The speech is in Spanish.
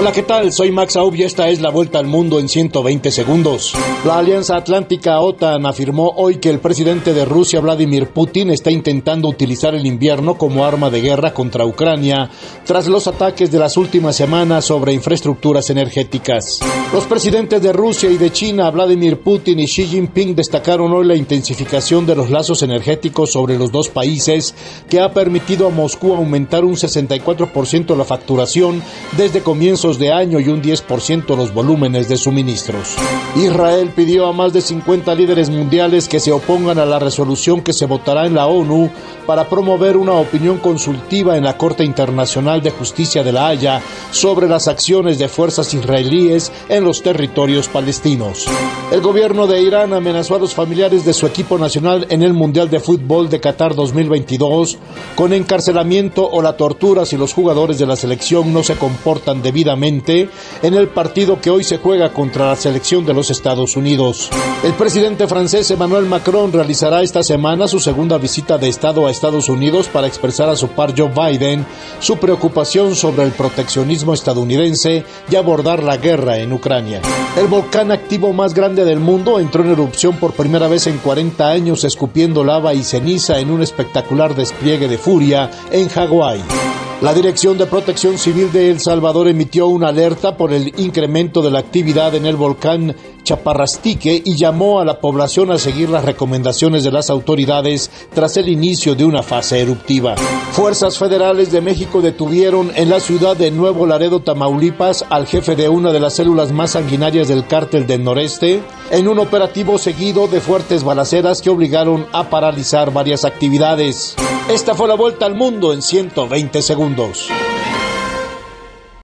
Hola, ¿qué tal? Soy Max Aub y esta es la vuelta al mundo en 120 segundos. La Alianza Atlántica OTAN afirmó hoy que el presidente de Rusia, Vladimir Putin, está intentando utilizar el invierno como arma de guerra contra Ucrania tras los ataques de las últimas semanas sobre infraestructuras energéticas. Los presidentes de Rusia y de China, Vladimir Putin y Xi Jinping, destacaron hoy la intensificación de los lazos energéticos sobre los dos países que ha permitido a Moscú aumentar un 64% la facturación desde de año y un 10% los volúmenes de suministros. Israel pidió a más de 50 líderes mundiales que se opongan a la resolución que se votará en la ONU para promover una opinión consultiva en la Corte Internacional de Justicia de la Haya sobre las acciones de fuerzas israelíes en los territorios palestinos. El gobierno de Irán amenazó a los familiares de su equipo nacional en el Mundial de Fútbol de Qatar 2022 con encarcelamiento o la tortura si los jugadores de la selección no se comportan debidamente en el partido que hoy se juega contra la selección de los Estados Unidos. El presidente francés Emmanuel Macron realizará esta semana su segunda visita de Estado a Estados Unidos para expresar a su par Joe Biden su preocupación sobre el proteccionismo estadounidense y abordar la guerra en Ucrania. El volcán activo más grande del mundo entró en erupción por primera vez en 40 años escupiendo lava y ceniza en un espectacular despliegue de furia en Hawái. La Dirección de Protección Civil de El Salvador emitió una alerta por el incremento de la actividad en el volcán Chaparrastique y llamó a la población a seguir las recomendaciones de las autoridades tras el inicio de una fase eruptiva. Fuerzas federales de México detuvieron en la ciudad de Nuevo Laredo, Tamaulipas, al jefe de una de las células más sanguinarias del cártel del noreste, en un operativo seguido de fuertes balaceras que obligaron a paralizar varias actividades. Esta fue la vuelta al mundo en 120 segundos.